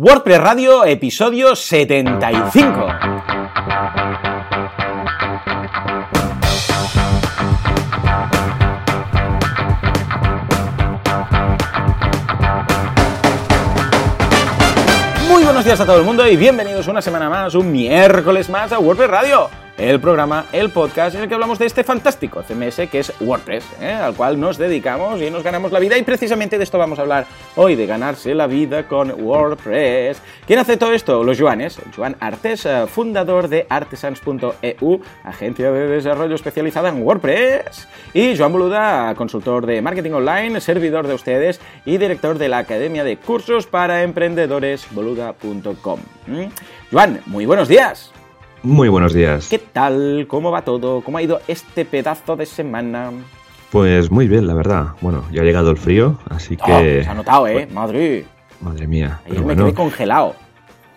WordPress Radio, episodio 75. Muy buenos días a todo el mundo y bienvenidos una semana más, un miércoles más a WordPress Radio el programa, el podcast en el que hablamos de este fantástico CMS que es WordPress, ¿eh? al cual nos dedicamos y nos ganamos la vida. Y precisamente de esto vamos a hablar hoy, de ganarse la vida con WordPress. ¿Quién hace todo esto? Los Joanes. Joan Artes, eh, fundador de artesans.eu, agencia de desarrollo especializada en WordPress. Y Joan Boluda, consultor de marketing online, servidor de ustedes y director de la Academia de Cursos para Emprendedores, boluda.com. ¿Mm? Joan, muy buenos días. Muy buenos días. ¿Qué tal? ¿Cómo va todo? ¿Cómo ha ido este pedazo de semana? Pues muy bien, la verdad. Bueno, ya ha llegado el frío, así que... Oh, se ha notado, ¿eh? Madre. Madre mía. Ayer me quedé congelado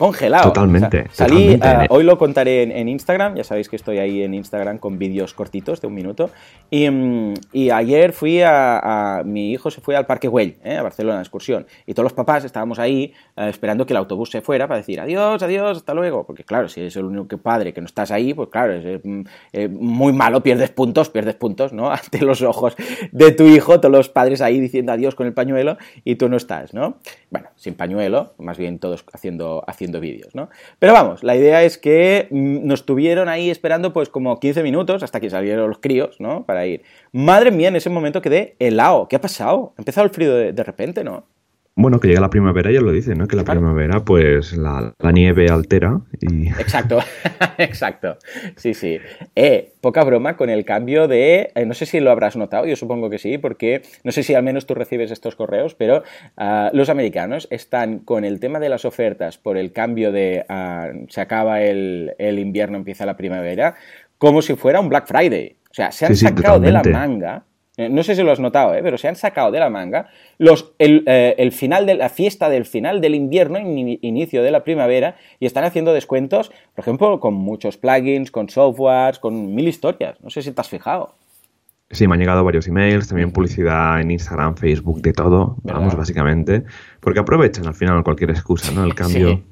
congelado. Totalmente. salí, eh, hoy lo contaré en, Instagram, ya sabéis que estoy ahí en Instagram con vídeos cortitos de un minuto. Y, mm, ayer fui a, Mi hijo se fue al Parque Güell, eh, a Barcelona, de excursión. Y todos los papás estábamos ahí eh, esperando que el autobús se fuera para decir adiós, adiós, hasta luego. Porque claro, si eres el único padre que no estás ahí, pues claro, es mm, muy malo, pierdes puntos, pierdes puntos, ¿no? Ante los ojos de tu hijo, todos los padres ahí diciendo adiós con el pañuelo y tú no estás, ¿no? Bueno, sin pañuelo, más bien todos haciendo, haciendo vídeos, ¿no? Pero vamos, la idea es que mm, nos tuvieron ahí esperando pues como 15 minutos hasta que salieron los críos, ¿no? Para ir. Madre mía, en ese momento quedé helado. ¿Qué ha pasado? Ha empezado el frío de repente, ¿no? Bueno, que llega la primavera, ya lo dice, ¿no? Que la primavera, pues la, nieve altera y... Exacto, exacto. Sí, sí. Eh, poca broma con el cambio de... Eh, no sé si lo habrás notado, yo supongo que sí, porque no sé si al menos tú recibes estos correos, pero ah, los americanos están con el tema de las ofertas por el cambio de... Ah, se acaba el, invierno, empieza la primavera, como si fuera un Black Friday. O sea, se han sacado de la manga no sé si lo has notado, ¿eh? pero se han sacado de la manga los, eh, el, final de la fiesta del final del invierno, inicio de la primavera, y están haciendo descuentos, por ejemplo, con muchos plugins, con softwares, con mil historias. No sé si te has fijado. Sí, me han llegado varios emails, también publicidad en Instagram, Facebook, de todo, vamos, básicamente, porque aprovechan al final cualquier excusa, ¿no? El cambio.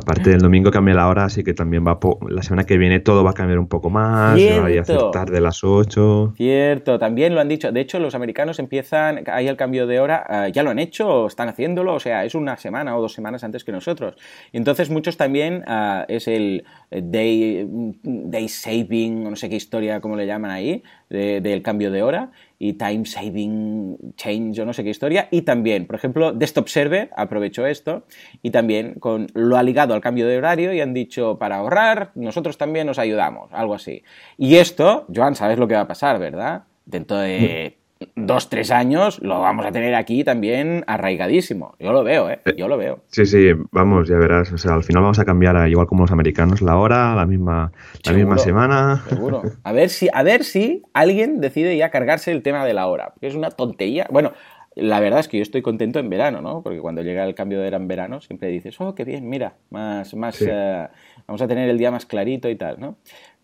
Aparte del domingo cambia la hora, así que también va la semana que viene todo va a cambiar un poco más, Cierto. va a hacer tarde las 8. Cierto, también lo han dicho. De hecho, los americanos empiezan, hay el cambio de hora, eh, ya lo han hecho, o están haciéndolo, o sea, es una semana o dos semanas antes que nosotros. Y entonces muchos también eh, es el day, day saving, no sé qué historia, como le llaman ahí, del cambio de hora y Time Saving Change o no sé qué historia. Y también, por ejemplo, Desktop Server aprovechó esto y también con, lo ha ligado al cambio de horario y han dicho para ahorrar, nosotros también nos ayudamos, algo así. Y esto, Joan, sabes lo que va a pasar, ¿verdad? Dentro de dos, tres años lo vamos a tener aquí también arraigadísimo. Yo lo veo, ¿eh? Yo lo veo. Sí, sí, vamos, ya verás. O sea, al final vamos a cambiar, igual como los americanos, la hora, la misma, la misma semana. Seguro. A ver, si, a ver si alguien decide ya cargarse el tema de la hora. Porque es una tontería. Bueno, la verdad es que yo estoy contento en verano, ¿no? Porque cuando llega el cambio de era en verano, siempre dices, oh, qué bien, mira, más, más, eh, vamos a tener el día más clarito y tal, ¿no?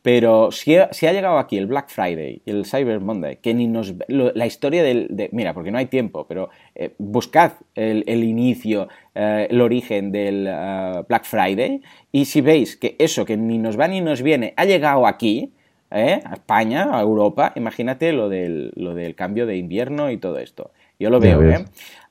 Pero si ha, ha, llegado aquí el Black Friday y el Cyber Monday, que ni nos. la historia del. De, mira, porque no hay tiempo, pero eh, buscad el, inicio, eh, el origen del eh, Black Friday, y si veis que eso que ni nos va ni nos viene ha llegado aquí, a España, a Europa, imagínate lo del, lo del cambio de invierno y todo esto. Yo lo veo, ¿eh?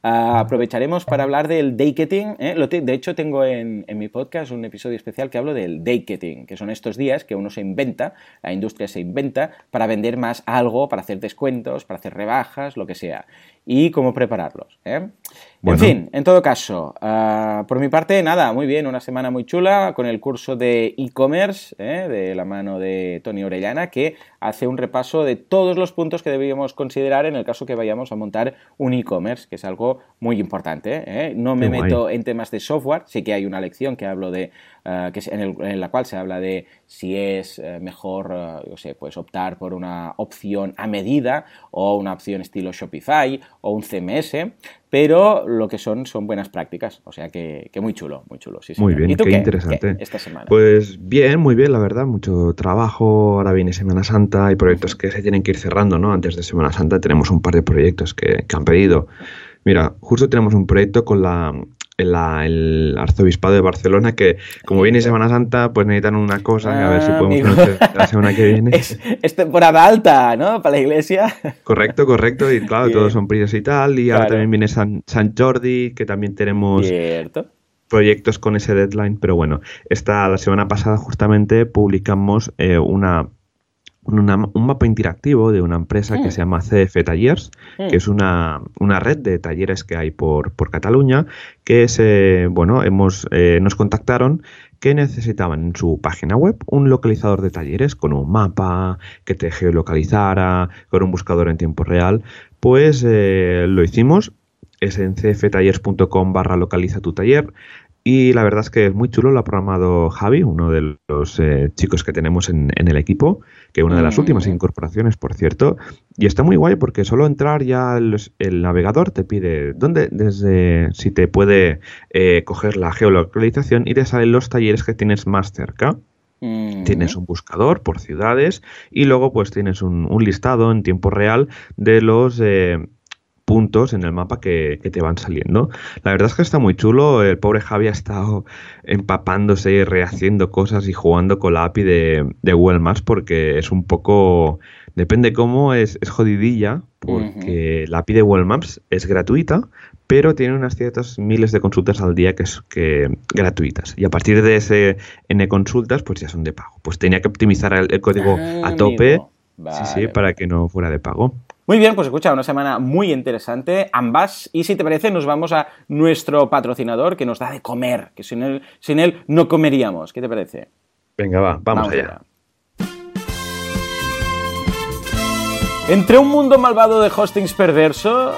Ah, aprovecharemos para hablar del daketing. ¿eh? De hecho, tengo en, mi podcast un episodio especial que hablo del daketing, que son estos días que uno se inventa, la industria se inventa para vender más algo, para hacer descuentos, para hacer rebajas, lo que sea. Y cómo prepararlos. ¿eh? En fin, en todo caso, ah, por mi parte, nada, muy bien, una semana muy chula con el curso de e-commerce ¿eh? de la mano de Tony Orellana, que hace un repaso de todos los puntos que deberíamos considerar en el caso que vayamos a montar un e-commerce, que es algo muy importante. ¿eh? No me meto en temas de software, sí que hay una lección que hablo de, eh, que en, la cual se habla de si es eh, mejor, yo sé, pues optar por una opción a medida o una opción estilo Shopify o un CMS, pero lo que son son buenas prácticas, o sea que, muy chulo, muy chulo. Sí, muy bien, qué, interesante. esta semana? Pues bien, muy bien, la verdad, mucho trabajo, ahora viene Semana Santa, hay proyectos que se tienen que ir cerrando, ¿no? Antes de Semana Santa tenemos un par de proyectos que, que han pedido Mira, justo tenemos un proyecto con la el arzobispado de Barcelona que como viene Semana Santa pues necesitan una cosa a ver si Ah, podemos conocer la semana que viene. Es, es temporada alta, ¿no? Para la iglesia. Correcto, correcto. Y claro, Bien. todos son prisas y tal. Y ahora también viene San, San Jordi, que también tenemos Cierto. proyectos con ese deadline. Pero bueno, esta, la semana pasada justamente publicamos eh, una, una- un mapa interactivo de una empresa que Mm. se llama CF Tallers, Mm. que es una, una red de talleres que hay por, por Cataluña, que se, bueno, hemos, eh, nos contactaron que necesitaban en su página web un localizador de talleres con un mapa que te geolocalizara, con un buscador en tiempo real. Pues eh, lo hicimos, es en cftallers.com barra localiza tu taller. Y la verdad es que es muy chulo, lo ha programado Javi, uno de los eh, chicos que tenemos en, en el equipo, que una de las Mm. últimas incorporaciones, por cierto. Y está muy guay porque solo entrar ya el, el navegador te pide dónde, desde si te puede eh, coger la geolocalización y te salen los talleres que tienes más cerca. Mm. Tienes un buscador por ciudades y luego pues tienes un, un listado en tiempo real de los eh, puntos en el mapa que, que te van saliendo. La verdad es que está muy chulo. El pobre Javi ha estado empapándose y rehaciendo cosas y jugando con la API de, de Google Maps porque es un poco... Depende cómo, es, es jodidilla porque la API de Google Maps es gratuita, pero tiene unas ciertas miles de consultas al día que es que gratuitas. Y a partir de ese N consultas, pues ya son de pago. Pues tenía que optimizar el, el código Ah, a tope. sí, sí, para que no fuera de pago. Muy bien, pues escucha, una semana muy interesante, ambas. Y si te parece, nos vamos a nuestro patrocinador que nos da de comer, que sin él, sin él no comeríamos. ¿Qué te parece? Venga, va, vamos, allá. allá. Entre un mundo malvado de hostings perversos,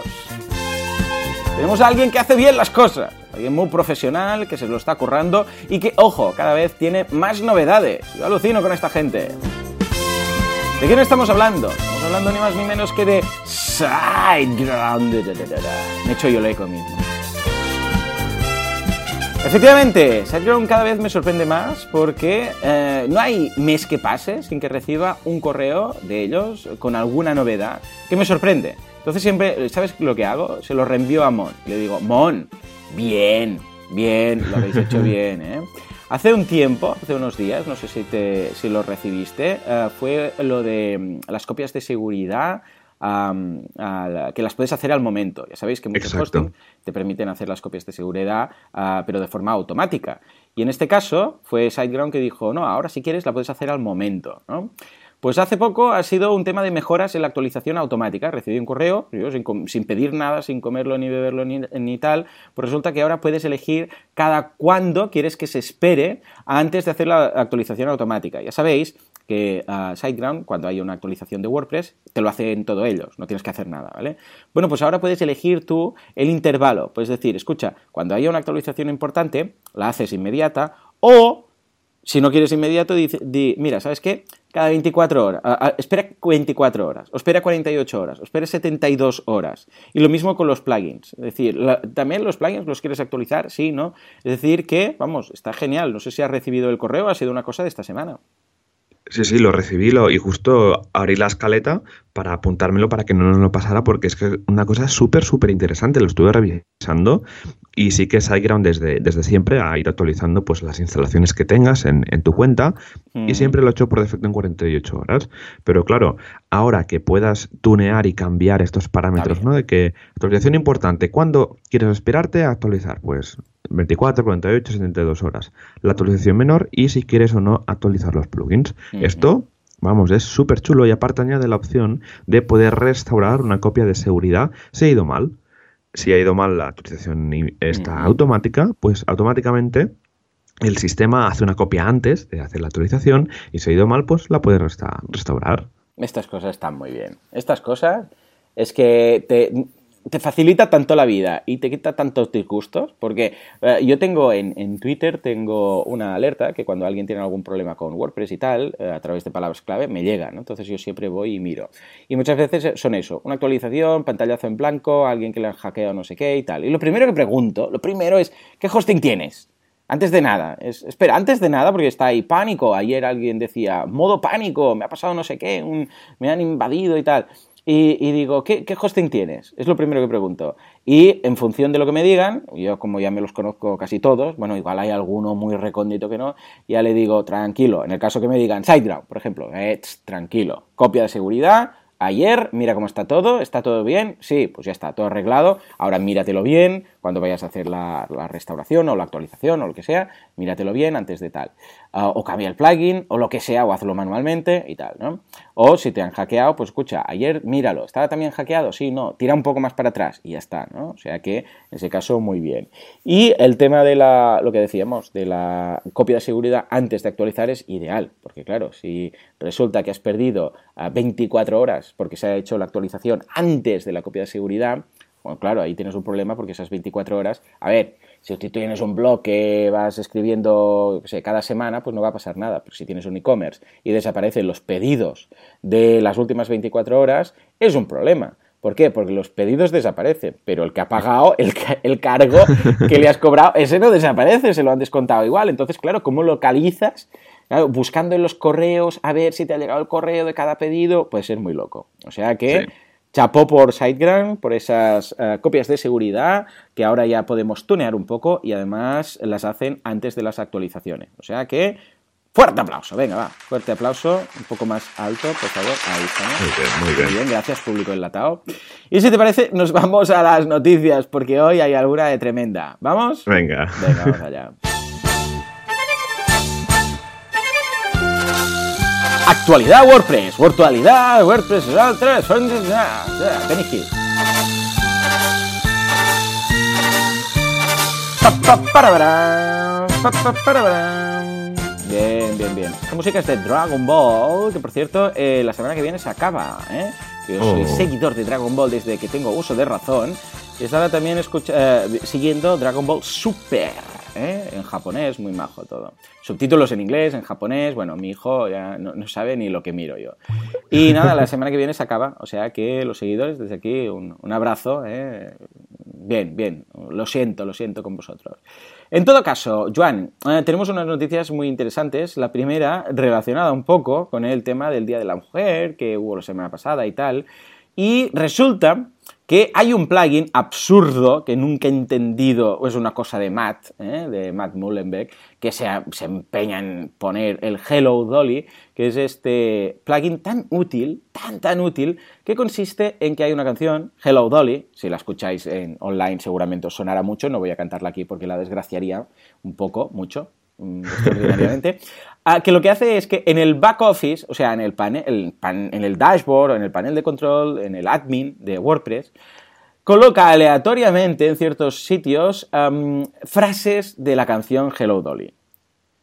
tenemos a alguien que hace bien las cosas. Alguien muy profesional, que se lo está currando y que, ojo, cada vez tiene más novedades. Yo alucino con esta gente. ¿De quién estamos hablando? Estamos hablando ni más ni menos que de SiteGround. Me he hecho yo el eco mismo. Efectivamente, SiteGround cada vez me sorprende más porque eh, no hay mes que pase sin que reciba un correo de ellos con alguna novedad que me sorprende. Entonces siempre, ¿sabes lo que hago? Se lo reenvío a Mon. Le digo, Mon, bien, bien, lo habéis hecho bien, ¿eh? Hace un tiempo, hace unos días, no sé si, te, si lo recibiste, eh, fue lo de mm, las copias de seguridad la- que las puedes hacer al momento. Ya sabéis que muchos Exacto. hosting te permiten hacer las copias de seguridad, ah, pero de forma automática. Y en este caso fue SiteGround que dijo, no, ahora si quieres la puedes hacer al momento. ¿no? Pues hace poco ha sido un tema de mejoras en la actualización automática. Recibí un correo, yo sin, pedir nada, sin comerlo ni beberlo ni, tal, pues resulta que ahora puedes elegir cada cuándo quieres que se espere antes de hacer la actualización automática. Ya sabéis que ah, SiteGround, cuando hay una actualización de WordPress, te lo hacen todos ellos, no tienes que hacer nada, ¿vale? Bueno, pues ahora puedes elegir tú el intervalo, puedes decir, escucha, cuando haya una actualización importante, la haces inmediata, o si no quieres inmediato, mira, ¿sabes qué? Cada 24 horas, espera 24 horas, o espera 48 horas, o espera 72 horas. Y lo mismo con los plugins. Es decir, también los plugins los quieres actualizar, sí, ¿no? Es decir, que, vamos, está genial. No sé si has recibido el correo, ha sido una cosa de esta semana. Sí, sí, lo recibí lo, y justo abrí la escaleta para apuntármelo para que no nos lo pasara porque es que es una cosa súper, súper interesante. Lo estuve revisando y sí que SiteGround desde, desde siempre ha ido actualizando pues las instalaciones que tengas en, en tu cuenta Mm. y siempre lo ha hecho por defecto en 48 horas. Pero claro, ahora que puedas tunear y cambiar estos parámetros. ¿no? De que actualización importante, ¿cuándo quieres esperarte a actualizar? Pues 24, 48, 72 horas. La actualización menor y si quieres o no actualizar los plugins. Esto, vamos, es súper chulo y aparte añade la opción de poder restaurar una copia de seguridad si ha ido mal. Si ha ido mal la actualización está automática, pues automáticamente el sistema hace una copia antes de hacer la actualización y si ha ido mal, pues la puede resta- restaurar. Estas cosas están muy bien. Estas cosas es que te, te facilita tanto la vida y te quita tantos disgustos, porque eh, yo tengo en, en Twitter tengo una alerta que cuando alguien tiene algún problema con WordPress y tal, eh, a través de palabras clave, me llega, ¿no? Entonces yo siempre voy y miro. Y muchas veces son eso, una actualización, pantallazo en blanco, alguien que le han hackeado no sé qué y tal. Y lo primero que pregunto, lo primero es, ¿qué hosting tienes? Antes de nada, es- espera, antes de nada, porque está ahí pánico. Ayer alguien decía, modo pánico, me ha pasado no sé qué, un- me han invadido y tal. y, digo, ¿qué, hosting tienes? Es lo primero que pregunto. Y en función de lo que me digan, yo como ya me los conozco casi todos, bueno, igual hay alguno muy recóndito que no, ya le digo, tranquilo. En el caso que me digan SiteGround, por ejemplo, tranquilo. Copia de seguridad, ayer, mira cómo está todo, está todo bien, sí, pues ya está, todo arreglado, ahora míratelo bien, cuando vayas a hacer la, restauración o la actualización o lo que sea, míratelo bien antes de tal. Ah, o cambia el plugin o lo que sea, o hazlo manualmente y tal, ¿no? O si te han hackeado, pues escucha, ayer míralo, ¿estaba también hackeado? Sí, no, tira un poco más para atrás y ya está, ¿no? O sea que en ese caso muy bien. Y el tema de la, lo que decíamos, de la copia de seguridad antes de actualizar es ideal, porque claro, si resulta que has perdido 24 ah, horas porque se ha hecho la actualización antes de la copia de seguridad, bueno, claro, ahí tienes un problema porque esas 24 horas, a ver, si tú tienes un blog que vas escribiendo cada semana, pues no va a pasar nada. Pero si tienes un e-commerce y desaparecen los pedidos de las últimas 24 horas, es un problema. ¿Por qué? Porque los pedidos desaparecen, pero el que ha pagado, el, el cargo que le has cobrado, ese no desaparece, se lo han descontado igual. Entonces, claro, ¿cómo localizas? buscando en los correos a ver si te ha llegado el correo de cada pedido, puede ser muy loco. O sea que Chapó por SiteGround, por esas eh, copias de seguridad que ahora ya podemos tunear un poco y además las hacen antes de las actualizaciones. O sea que, fuerte aplauso, venga, va, fuerte aplauso, un poco más alto, por favor, ahí estamos. Muy bien, muy bien. Muy bien, gracias, público enlatado. Y si te parece, nos vamos a las noticias, porque hoy hay alguna de tremenda. ¿Vamos? Venga. Venga, vamos allá. Actualidad WordPress, virtualidad WordPress, 3, tenéis que Bien, bien, bien. Esta música es de Dragon Ball, que por cierto, eh, la semana que viene se acaba, ¿eh? Yo soy oh. seguidor de Dragon Ball desde que tengo uso de razón. Y estaba también escucha, eh, siguiendo Dragon Ball Super. ¿Eh? en japonés, muy majo todo. Subtítulos en inglés, en japonés, bueno, mi hijo ya no, sabe ni lo que miro yo. Y nada, la semana que viene se acaba, o sea que los seguidores, desde aquí, un, abrazo. ¿eh? Bien, bien, lo siento, lo siento con vosotros. En todo caso, Joan, eh, tenemos unas noticias muy interesantes. La primera, relacionada un poco con el tema del Día de la Mujer, que hubo la semana pasada y tal. Y resulta que hay un plugin absurdo que nunca he entendido, es una cosa de Matt, ¿eh? de Matt Mullenbeck, que se, se, empeña en poner el Hello Dolly, que es este plugin tan útil, tan tan útil, que consiste en que hay una canción, Hello Dolly, si la escucháis en online seguramente os sonará mucho, no voy a cantarla aquí porque la desgraciaría un poco, mucho, extraordinariamente, Ah, que lo que hace es que en el back office, o sea, en el, panel, en el dashboard, en el panel de control, en el admin de WordPress, coloca aleatoriamente en ciertos sitios frases de la canción Hello Dolly.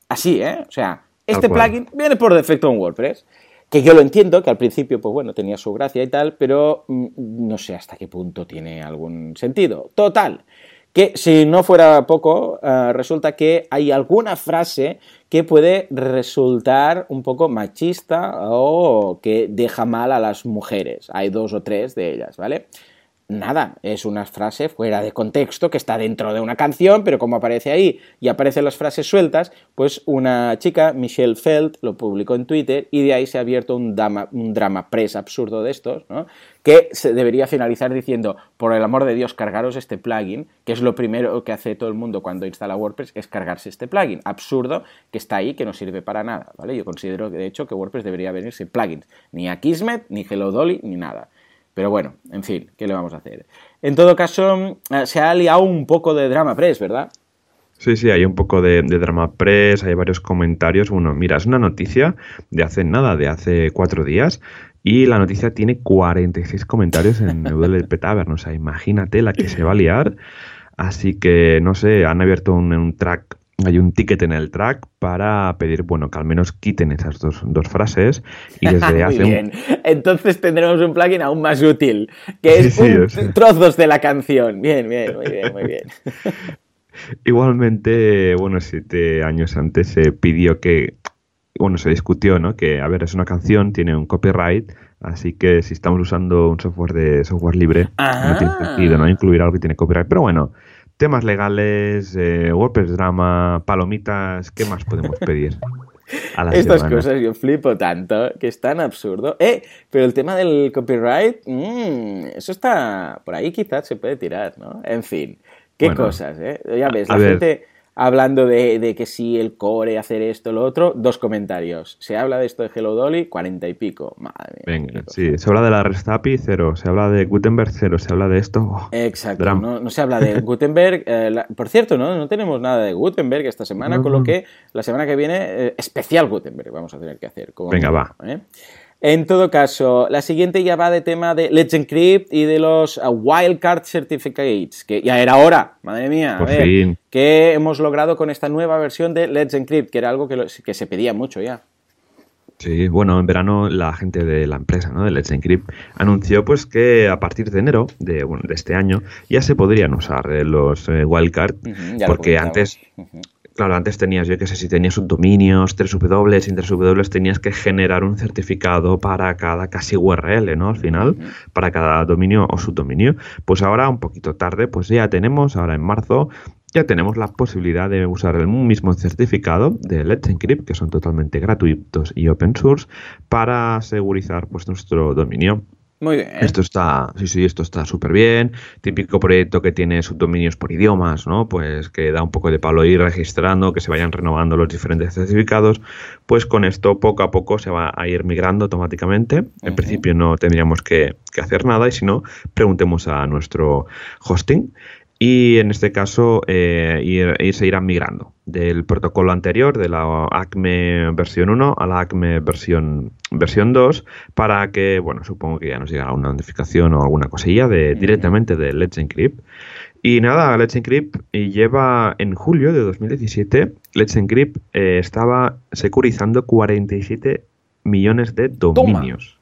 Así, ¿eh? O sea, este plugin viene por defecto en WordPress. Que yo lo entiendo, que al principio, pues bueno, tenía su gracia y tal, pero mm, no sé hasta qué punto tiene algún sentido. Total, que si no fuera poco, eh, resulta que hay alguna frase que puede resultar un poco machista o que deja mal a las mujeres. Hay dos o tres de ellas, ¿vale? Nada, es una frase fuera de contexto que está dentro de una canción, pero como aparece ahí y aparecen las frases sueltas, pues una chica, Michelle Feld, lo publicó en Twitter y de ahí se ha abierto un drama, un drama press absurdo de estos, ¿no? que se debería finalizar diciendo, por el amor de Dios, cargaros este plugin, que es lo primero que hace todo el mundo cuando instala WordPress, es cargarse este plugin. Absurdo que está ahí, que no sirve para nada, ¿vale? Yo considero, de hecho, que WordPress debería venirse plugins, ni a ni Hello Dolly, ni nada. Pero bueno, en fin, ¿qué le vamos a hacer? En todo caso, eh, se ha liado un poco de drama press, ¿verdad? Sí, sí, hay un poco de, drama press, hay varios comentarios. Bueno, mira, es una noticia de hace nada, de hace cuatro días, y la noticia tiene 46 comentarios en WP Tavern. O sea, imagínate la que se va a liar. Así que, no sé, han abierto un track hay un ticket en el track para pedir, bueno, que al menos quiten esas dos, dos frases y desde hace bien. Entonces tendremos un plugin aún más útil, que es trozos de la canción. Bien, bien, muy bien, muy bien. Igualmente, bueno, siete años antes se pidió que, bueno, se discutió, ¿no? Que, a ver, es una canción, tiene un copyright, así que si estamos usando un software de software libre, no tiene ah. sentido, ¿no? Incluir algo que tiene copyright. Pero bueno, temas legales, eh, WordPress drama, palomitas, ¿qué más podemos pedir? Estas cosas yo flipo tanto, que es tan absurdo. Eh, pero el tema del copyright, mmm, eso está por ahí quizás se puede tirar, ¿no? En fin, qué cosas, ¿eh? Ya ves, la gente hablando de, que si el core, hacer esto, lo otro, dos comentarios. Se habla de esto de Hello Dolly, cuarenta y pico. Madre Venga, sí, se habla de la REST API, cero. Se habla de Gutenberg, cero. Se habla de esto. Oh, Exacto, no, se habla de Gutenberg. Eh, por cierto, ¿no? no tenemos nada de Gutenberg esta semana, con lo que la semana que viene, eh, especial Gutenberg vamos a tener que hacer. Venga, va. ¿eh? En todo caso, la siguiente ya va de tema de Let's Encrypt y de los uh, Wildcard Certificates, que ya era hora, madre mía, Por fin. que hemos logrado con esta nueva versión de Let's Encrypt, que era algo que, que se pedía mucho ya. Sí, bueno, en verano la gente de la empresa, ¿no? de Let's Encrypt, anunció pues que a partir de enero de, de este año ya se podrían usar eh, los eh, wildcard, porque antes, Claro, antes tenías, yo qué sé, si tenías subdominios, 3W, sin 3W tenías que generar un certificado para cada casi URL, ¿no? Al final, para cada dominio o subdominio. Pues ahora, un poquito tarde, pues ya tenemos, ahora en marzo, ya tenemos la posibilidad de usar el mismo certificado de Let's Encrypt, que son totalmente gratuitos y open source, para segurizar pues, nuestro dominio. Muy bien. Esto está, sí, sí, esto está súper bien. Típico proyecto que tiene subdominios por idiomas, ¿no? Pues que da un poco de palo ir registrando, que se vayan renovando los diferentes certificados. Pues con esto poco a poco se va a ir migrando automáticamente. En principio no tendríamos que, que hacer nada y si no, preguntemos a nuestro hosting y en este caso eh, ir, se irán migrando del protocolo anterior, de la ACME versión 1 a la ACME versión, versión 2, para que, bueno, supongo que ya nos llegará una notificación o alguna cosilla de, directamente de Let's Encrypt. Y nada, Let's Encrypt lleva en julio de 2017, Let's Encrypt eh, estaba securizando 47 millones de dominios.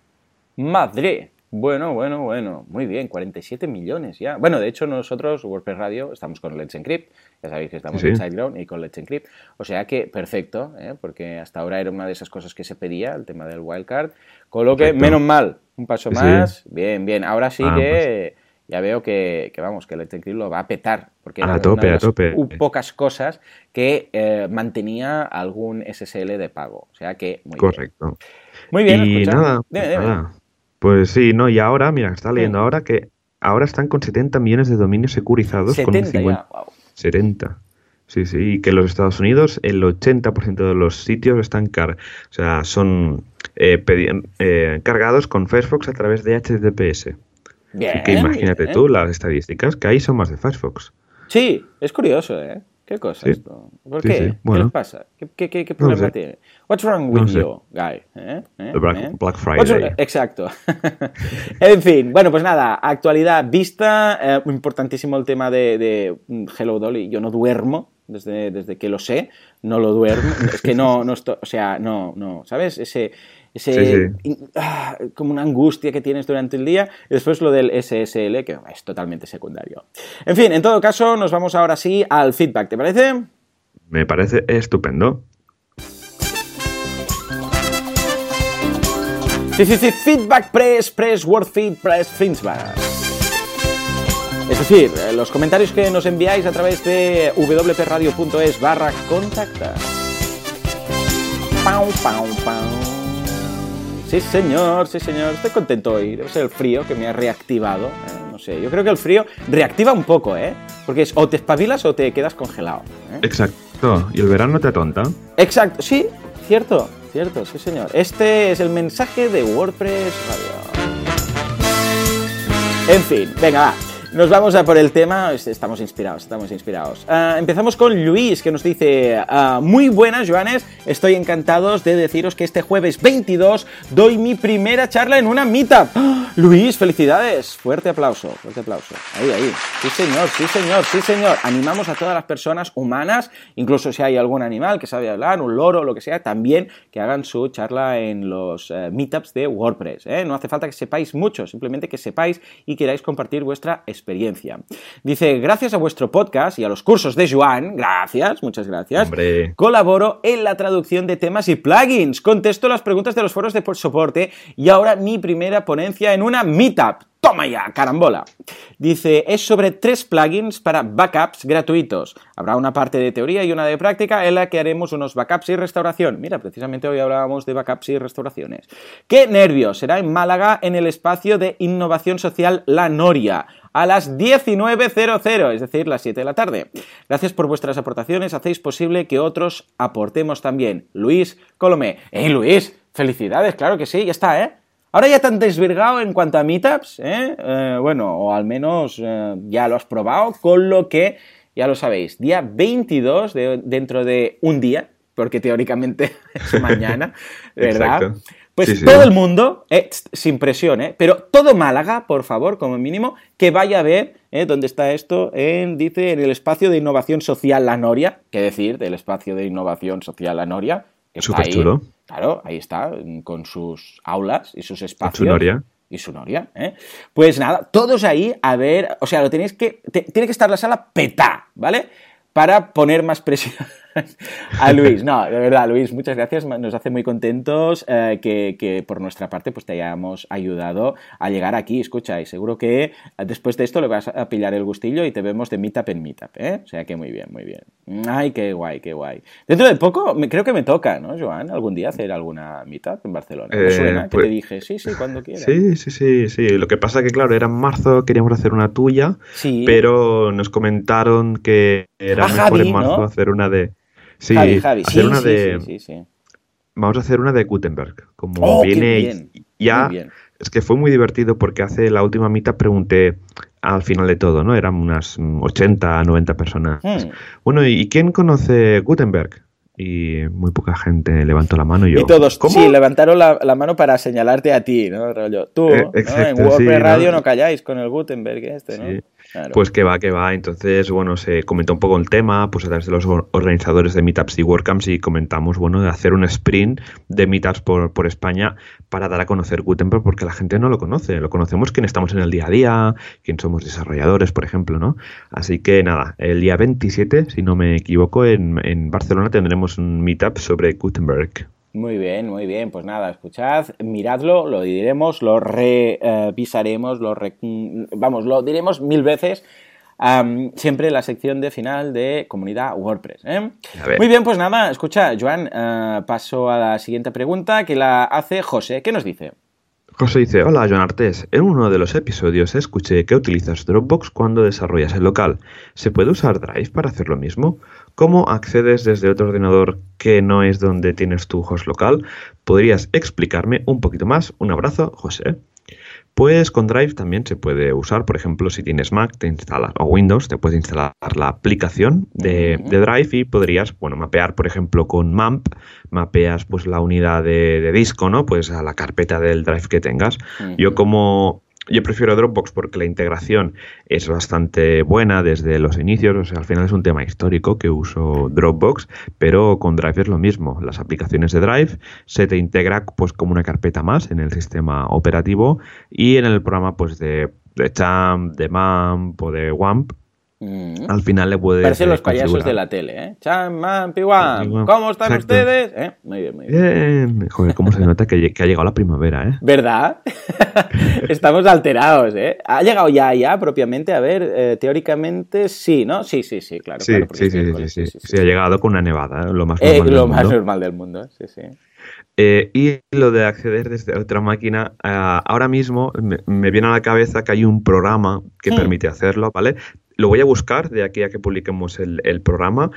¡Madre! Bueno, bueno, bueno, muy bien, 47 millones ya. Bueno, de hecho nosotros, WordPress Radio, estamos con Let's Encrypt, ya sabéis que estamos en SiteGround y con Let's Encrypt, o sea que perfecto, ¿eh? porque hasta ahora era una de esas cosas que se pedía, el tema del wildcard, con lo que, menos mal, un paso más, bien, bien, ahora sí ah, que pues. ya veo que, vamos, que Let's Encrypt lo va a petar, porque era tope, una de las pocas cosas que eh, mantenía algún SSL de pago, o sea que muy Correcto. Muy bien, y nada, nada. Pues sí, no, y ahora, mira, está leyendo ahora que ahora están con 70 millones de dominios securizados. 70 con 50... ya, 70. Sí, sí, y que en los Estados Unidos el 80% de los sitios están car o sea, son eh, eh, cargados con Firefox a través de HTTPS. Bien, que imagínate tú las estadísticas, que ahí son más de Firefox. Sí, es curioso, ¿eh? ¿Qué cosa esto? ¿Por qué? ¿Qué les pasa? ¿Qué, qué, qué problema tiene? What's wrong with you, guy? ¿Eh? ¿Eh? Black, Friday. Exacto. en fin, bueno, pues nada, actualidad vista. Eh, importantísimo el tema de, de, Hello Dolly. Yo no duermo desde, desde que lo sé. No lo duermo. es que no, no estoy, o sea, no, no, ¿sabes? Ese ese, ah, como una angustia que tienes durante el día, y después lo del SSL, que es totalmente secundario. En fin, en todo caso, nos vamos ahora sí al feedback, ¿te parece? Me parece estupendo. Sí, sí, sí, feedback press, press, word feed, press, feedback. Es decir, eh, los comentarios que nos enviáis a través de wpradio.es barra contacta. Pau, pau, pau. Sí, señor, sí, señor. Estoy contento hoy. Debe ser el frío que me ha reactivado. ¿eh? No sé, yo creo que el frío reactiva un poco, ¿eh? Porque es o te espabilas o te quedas congelado. ¿eh? Exacto. Y el verano te atonta. Exacto, sí, cierto, cierto, sí, señor. Este es el mensaje de WordPress Radio. En fin, venga, va. Nos vamos a por el tema, estamos inspirados, estamos inspirados. Ah, empezamos con Luis, que nos dice, ah, muy buenas, Joanes, estoy encantados de deciros que este jueves 22 doy mi primera charla en una meetup. ¡Ah! Luis, felicidades, fuerte aplauso, fuerte aplauso. Ahí, ahí. Sí, señor, sí, señor, sí, señor. Animamos a todas las personas humanas, incluso si hay algún animal que sabe hablar, un loro, lo que sea, también que hagan su charla en los eh, meetups de WordPress. ¿eh? No hace falta que sepáis mucho, simplemente que sepáis y queráis compartir vuestra experiencia experiencia. Dice, gracias a vuestro podcast y a los cursos de Joan, gracias, muchas gracias, colaboro en la traducción de temas y plugins, contesto las preguntas de los foros de soporte y ahora mi primera ponencia en una meetup. Toma ya, carambola. Dice, es sobre tres plugins para backups gratuitos. Habrá una parte de teoría y una de práctica en la que haremos unos backups y restauración. Mira, precisamente hoy hablábamos de backups y restauraciones. ¡Qué nervios! Será en Málaga en el espacio de innovación social La Noria a las 19.00, es decir, las 7 de la tarde. Gracias por vuestras aportaciones, hacéis posible que otros aportemos también. Luis Colomé. ¡Hey Luis! Felicidades, claro que sí, ya está, ¿eh? Ahora ya te han desvirgado en cuanto a meetups, ¿eh? ¿eh? bueno, o al menos eh, ya lo has probado, con lo que, ya lo sabéis, día 22, dentro de un día, porque teóricamente es mañana, ¿verdad? Pues todo el mundo, eh, sin presión, ¿eh? pero todo Málaga, por favor, como mínimo, que vaya a ver ¿eh? dónde está esto, en, dice, en el espacio de innovación social La Noria, ¿qué decir del espacio de innovación social La Noria? Súper chulo. Claro, ahí está, con sus aulas y sus espacios. Su noria. Y su noria, ¿eh? Pues nada, todos ahí a ver, o sea, lo tenéis que, tiene que estar la sala peta, ¿vale? Para poner más presión a Luis. No, de verdad, Luis, muchas gracias. Nos hace muy contentos eh, que, por nuestra parte pues te hayamos ayudado a llegar aquí. Escucha, y seguro que después de esto le vas a pillar el gustillo y te vemos de meetup en meetup, ¿eh? O sea que muy bien, muy bien. Ay, qué guay, qué guay. Dentro de poco, creo que me toca, ¿no, Joan? Algún día hacer alguna meetup en Barcelona. Me eh, suena que te pues dije, sí, sí, cuando quieras. Sí, sí, sí, sí. Lo que pasa que, claro, era en marzo, queríamos hacer una tuya, pero nos comentaron que era ah, mejor en marzo hacer una de... Sí, Javi, Sí, una de... Vamos a hacer una de Gutenberg. Como oh, viene ya. Es que fue muy divertido porque hace la última mitad pregunté al final de todo, ¿no? Eran unas 80, 90 personas. Hmm. Bueno, ¿y quién conoce Gutenberg? Y muy poca gente levantó la mano. Y, yo, y todos, sí, levantaron la, mano para señalarte a ti, ¿no? Tú, eh, en WordPress Radio ¿no? calláis con el Gutenberg este, ¿no? Pues que va, que va. Entonces, bueno, se comentó un poco el tema, pues a través de los organizadores de Meetups y WordCamps y comentamos, bueno, de hacer un sprint de Meetups por, por España para dar a conocer Gutenberg porque la gente no lo conoce. Lo conocemos quien estamos en el día a día, quien somos desarrolladores, por ejemplo, ¿no? Así que nada, el día 27, si no me equivoco, en, en Barcelona tendremos un Meetup sobre Gutenberg. Muy bien, muy bien. Pues nada, escuchad, miradlo, lo diremos, lo revisaremos, lo vamos, lo diremos mil veces. siempre en la sección de final de comunidad WordPress. ¿eh? Muy bien, pues nada, escucha, Joan, uh, paso a la siguiente pregunta que la hace José. ¿Qué nos dice? José dice, hola Joan Artés, en uno de los episodios escuché que utilizas Dropbox cuando desarrollas el local. ¿Se puede usar Drive para hacer lo mismo? ¿Cómo accedes desde otro ordenador que no es donde tienes tu host local? ¿Podrías explicarme un poquito más? Un abrazo, José. Pues con Drive también se puede usar, por ejemplo, si tienes Mac te instalas, o Windows, te puedes instalar la aplicación de, Drive y podrías, bueno, mapear, por ejemplo, con MAMP, mapeas pues la unidad de, disco, ¿no? Pues a la carpeta del Drive que tengas. Yo como yo prefiero Dropbox porque la integración es bastante buena desde los inicios, o sea, al final es un tema histórico que uso Dropbox, pero con Drive es lo mismo. Las aplicaciones de Drive se te integra pues como una carpeta más en el sistema operativo y en el programa pues de, de Champ, de MAMP o de WAMP Mm. Al final le puede. Parecen los payasos de la tele, ¿eh? Chan, piwam. ¿Cómo están ustedes? ¿Eh? Muy bien, muy bien. Joder, cómo se nota que, ha llegado la primavera, ¿eh? ¿Verdad? Estamos alterados, ¿eh? ¿Ha llegado ya, ya, propiamente? A ver, eh, teóricamente sí, ¿no? Sí, sí, sí, claro. Sí, sí, sí, sí, sí, ha llegado con una nevada, ¿eh? lo más normal. lo más normal del mundo, sí, sí. Eh, y lo de acceder desde otra máquina, ahora mismo me, viene a la cabeza que hay un programa que hmm. permite hacerlo, ¿vale? Lo voy a buscar de aquí a que publiquemos el, programa.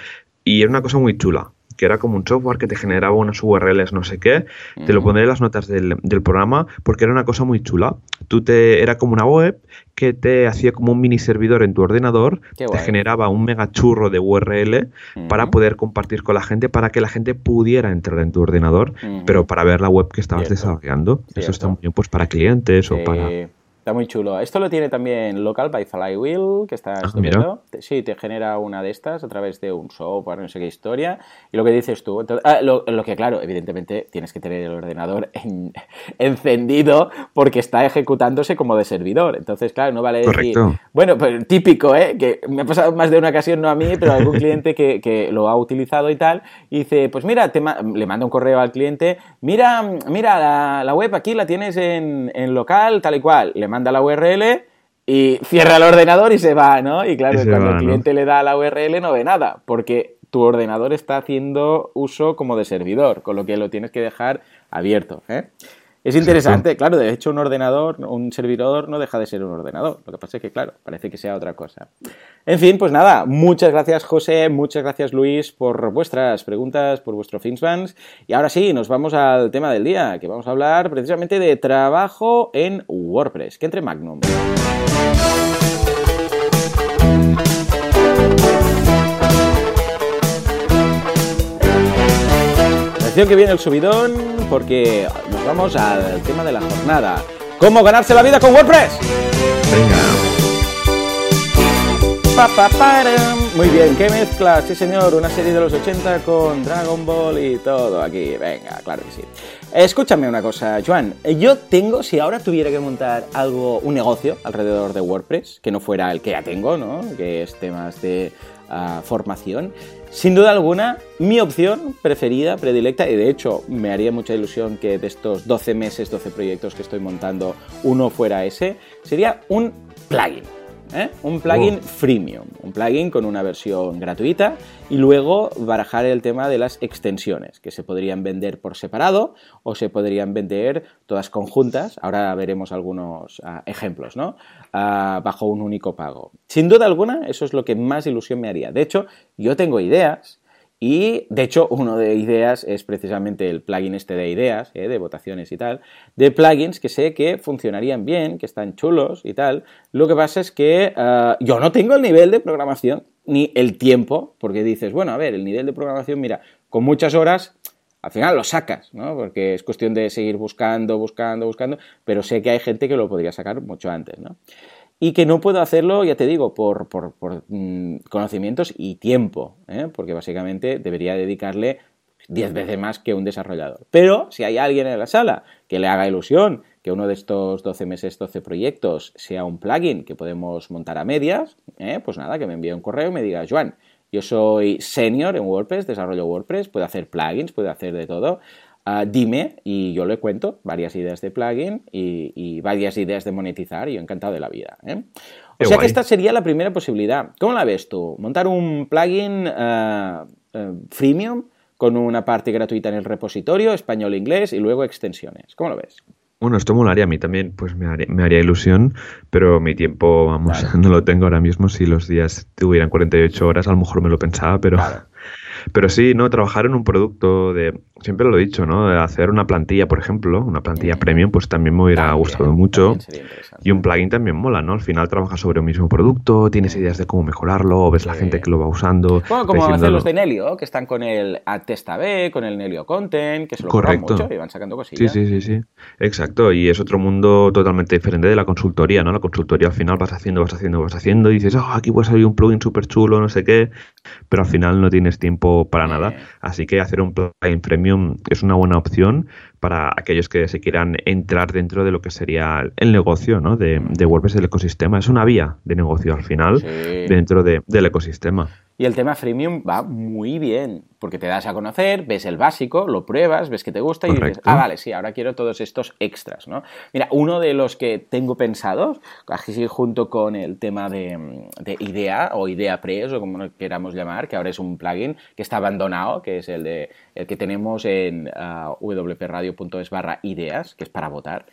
Y era una cosa muy chula que era como un software que te generaba unas URLs no sé qué. Te lo pondré en las notas del, programa porque era una cosa muy chula. Tú te era como una web que te hacía como un mini servidor en tu ordenador, te generaba un mega churro de URL para poder compartir con la gente para que la gente pudiera entrar en tu ordenador, pero para ver la web que estabas desarrollando. Eso está muy bien pues para clientes o para Está muy chulo. Esto lo tiene también Local by Flywheel, que está ah, estupendo. Sí, te genera una de estas a través de un software, no sé qué historia. Y lo que dices tú, ah, lo, que claro, evidentemente tienes que tener el ordenador encendido porque está ejecutándose como de servidor. Entonces, claro, no vale decir... Bueno, pues típico, ¿eh? Que me ha pasado más de una ocasión, no a mí, pero a algún cliente que, lo ha utilizado y tal. Y dice, pues mira, le manda un correo al cliente, mira, mira la, web aquí la tienes en, en local, tal y cual. Le manda la URL y cierra el ordenador y se va, ¿no? Y claro, cuando el cliente le da la URL no ve nada, porque tu ordenador está haciendo uso como de servidor, con lo que lo tienes que dejar abierto. ¿eh? Es interesante, claro, de hecho un ordenador, un servidor no deja de ser un ordenador. Lo que pasa es que, claro, parece que sea otra cosa. En fin, pues nada, muchas gracias José, muchas gracias Luis por vuestras preguntas, por vuestro Finsfans. Y ahora sí, nos vamos al tema del día, que vamos a hablar precisamente de trabajo en WordPress, que entre Magnum. Que viene el subidón porque vamos al tema de la jornada. ¿Cómo ganarse la vida con WordPress? Venga. Muy bien, ¿qué mezcla? Sí, señor, una serie de los 80 con Dragon Ball y todo aquí. Venga, claro que sí. Escúchame una cosa, Joan. Yo tengo, si ahora tuviera que montar algo, un negocio alrededor de WordPress, que no fuera el que ya tengo, ¿no? Que es temas de ah, formación, sin duda alguna, mi opción preferida, predilecta, y de hecho me haría mucha ilusión que de estos 12 meses, 12 proyectos que estoy montando, uno fuera ese, sería un plugin. ¿Eh? Un plugin freemium, un plugin con una versión gratuita y luego barajar el tema de las extensiones, que se podrían vender por separado o se podrían vender todas conjuntas. Ahora veremos algunos ah, ejemplos, ¿no? Ah, bajo un único pago. Sin duda alguna, eso es lo que más ilusión me haría. De hecho, yo tengo ideas y de hecho, uno de ideas es precisamente el plugin este de ideas, eh, de votaciones y tal, de plugins que sé que funcionarían bien, que están chulos y tal. Lo que pasa es que ah, yo no tengo el nivel de programación ni el tiempo, porque dices, bueno, a ver, el nivel de programación, mira, con muchas horas al final lo sacas, ¿no? Porque es cuestión de seguir buscando, buscando, buscando, pero sé que hay gente que lo podría sacar mucho antes, ¿no? Y que no puedo hacerlo, ya te digo, por, mm, conocimientos y tiempo, ¿eh? porque básicamente debería dedicarle 10 veces más que un desarrollador. Pero si hay alguien en la sala que le haga ilusión que uno de estos 12 meses, 12 proyectos sea un plugin que podemos montar a medias, ¿eh? pues nada, que me envíe un correo y me diga, Joan, yo soy senior en WordPress, desarrollo WordPress, puedo hacer plugins, puedo hacer de todo. Ah, dime y yo le cuento varias ideas de plugin y, varias ideas de monetizar y yo encantado de la vida. ¿eh? O sea que esta sería la primera posibilidad. ¿Cómo la ves tú? Montar un plugin uh, freemium con una parte gratuita en el repositorio, español-inglés y luego extensiones. ¿Cómo lo ves? Bueno, esto molaría a mí también, pues me haría, ilusión, pero mi tiempo, vamos, no lo tengo ahora mismo. Si los días tuvieran 48 horas, a lo mejor me lo pensaba, pero... Pero sí, ¿no? Trabajar en un producto de, siempre lo he dicho, ¿no? De hacer una plantilla, por ejemplo, una plantilla premium, pues también me hubiera gustado mucho. Y un plugin también mola, ¿no? Al final trabajas sobre un mismo producto, tienes ideas de cómo mejorarlo, ves la gente que lo va usando. Bueno, como hacen los de Nelio, que están con el Testa B, con el Nelio Content, que se lo Correcto. mucho y van sacando cosillas. Sí, sí, sí, sí. Exacto. Y es otro mundo totalmente diferente de la consultoría, ¿no? La consultoría al final vas haciendo, vas haciendo, vas haciendo y dices, oh, aquí puede salir un plugin súper chulo, no sé qué, pero al final no tienes tiempo para nada. Así que hacer un plugin premium es una buena opción para aquellos que se quieran entrar dentro de lo que sería el negocio ¿no? de, de WordPress del ecosistema. Es una vía de negocio al final dentro del ecosistema. Y el tema freemium va muy bien, porque te das a conocer, ves el básico, lo pruebas, ves que te gusta y dices, ah, vale, sí, ahora quiero todos estos extras, ¿no? Mira, uno de los que tengo pensados, así junto con el tema de, Idea o Idea Press o como queramos llamar, que ahora es un plugin que está abandonado, que es el, de, el que tenemos en uh, wpradio.es barra ideas, que es para votar.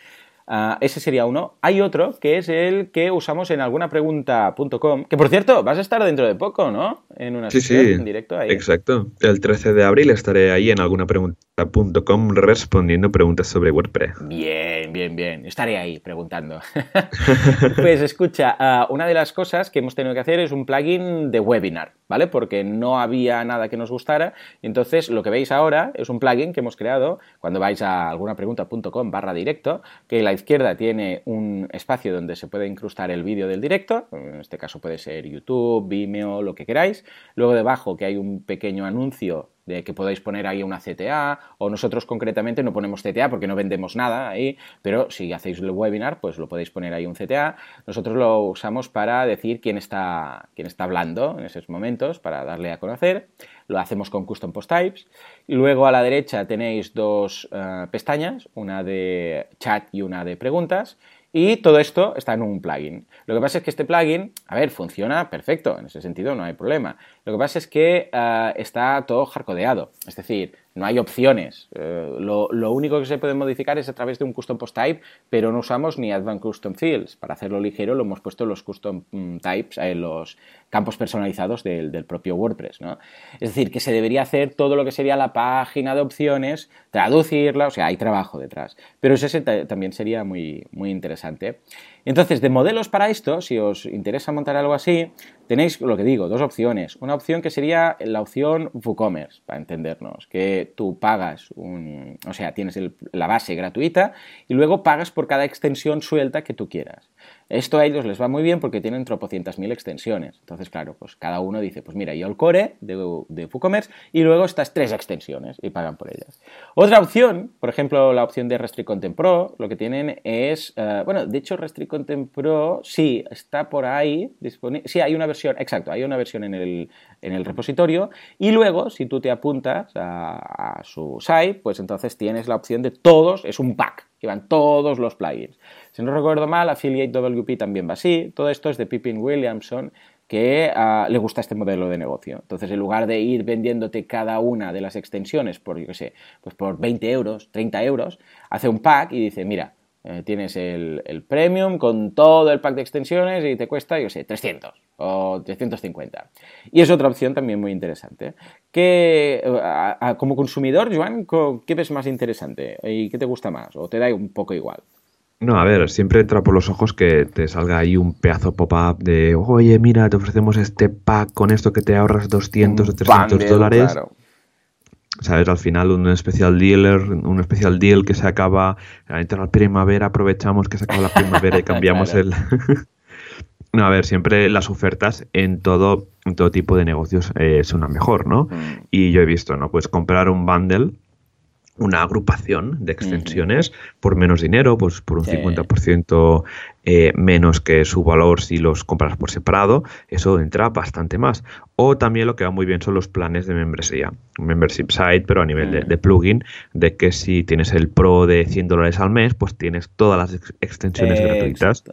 Ah, ese sería uno. Hay otro que es el que usamos en algunapregunta.com, que por cierto, vas a estar dentro de poco, ¿no? En una sesión en directo ahí. Exacto. El 13 de abril estaré ahí en algunapregunta.com respondiendo preguntas sobre WordPress. Bien, bien, bien. Estaré ahí preguntando. pues escucha, ah, una de las cosas que hemos tenido que hacer es un plugin de webinar, ¿vale? Porque no había nada que nos gustara. Entonces, lo que veis ahora es un plugin que hemos creado cuando vais a algunapregunta.com barra directo, que la izquierda tiene un espacio donde se puede incrustar el vídeo del directo, en este caso puede ser YouTube, Vimeo, lo que queráis. Luego debajo que hay un pequeño anuncio de que podáis poner ahí una CTA, o nosotros concretamente no ponemos CTA porque no vendemos nada ahí, pero si hacéis el webinar, pues lo podéis poner ahí un CTA. Nosotros lo usamos para decir quién está, quién está hablando en esos momentos, para darle a conocer. Lo hacemos con Custom Post Types. Luego a la derecha tenéis dos eh, pestañas, una de chat y una de preguntas Y todo esto está en un plugin. Lo que pasa es que este plugin, a ver, funciona perfecto, en ese sentido no hay problema. Lo que pasa es que eh, está todo hardcodeado, es decir, no hay opciones. Eh, lo, único que se puede modificar es a través de un custom post type, pero no usamos ni advanced custom fields. Para hacerlo ligero lo hemos puesto en los custom mm, types, en los campos personalizados del, propio WordPress. Es decir, que se debería hacer todo lo que sería la página de opciones, traducirla, o sea, hay trabajo detrás. Pero ese también sería muy, muy interesante. Entonces, de modelos para esto, si os interesa montar algo así, tenéis lo que digo, dos opciones. Una opción que sería la opción WooCommerce, para entendernos, que tú pagas un, o sea, tienes la base gratuita y luego pagas por cada extensión suelta que tú quieras. Esto a ellos les va muy bien porque tienen tropocientas mil extensiones. Entonces, claro, pues cada uno dice, pues mira, yo el core de, de WooCommerce y luego estas tres extensiones y pagan por ellas. Otra opción, por ejemplo, la opción de Restrict Content Pro, lo que tienen es, eh, bueno, de hecho Restrict Content Pro, sí, está por ahí disponible. Sí, hay una versión, exacto, hay una versión en el, en el repositorio. Y luego, si tú te apuntas a, su site, pues entonces tienes la opción de todos, es un pack, que van todos los plugins. Si no recuerdo mal, Affiliate WP también va así. Todo esto es de Pippin Williamson, que ah, le gusta este modelo de negocio. Entonces, en lugar de ir vendiéndote cada una de las extensiones por, yo qué sé, pues por 20 euros, 30 euros, hace un pack y dice, mira, eh, tienes el, premium con todo el pack de extensiones y te cuesta, yo sé, 300 o 350. Y es otra opción también muy interesante. Que, como consumidor, Joan, ¿qué ves más interesante y qué te gusta más? ¿O te da un poco igual? No, a ver, siempre entra por los ojos que te salga ahí un pedazo pop-up de, oye, mira, te ofrecemos este pack con esto que te ahorras 200 o 300 dólares. ¿Sabes? Al final un especial dealer, un especial deal que se acaba, a la primavera aprovechamos que se acaba la primavera y cambiamos el... no, a ver, siempre las ofertas en todo, en todo tipo de negocios eh, son mejor, ¿no? Mm. Y yo he visto, ¿no? Pues comprar un bundle una agrupación de extensiones por menos dinero, pues por un 50% eh, menos que su valor si los compras por separado, eso entra bastante más. O también lo que va muy bien son los planes de membresía, membership site, pero a nivel de, plugin, de que si tienes el Pro de 100 dólares al mes, pues tienes todas las extensiones gratuitas.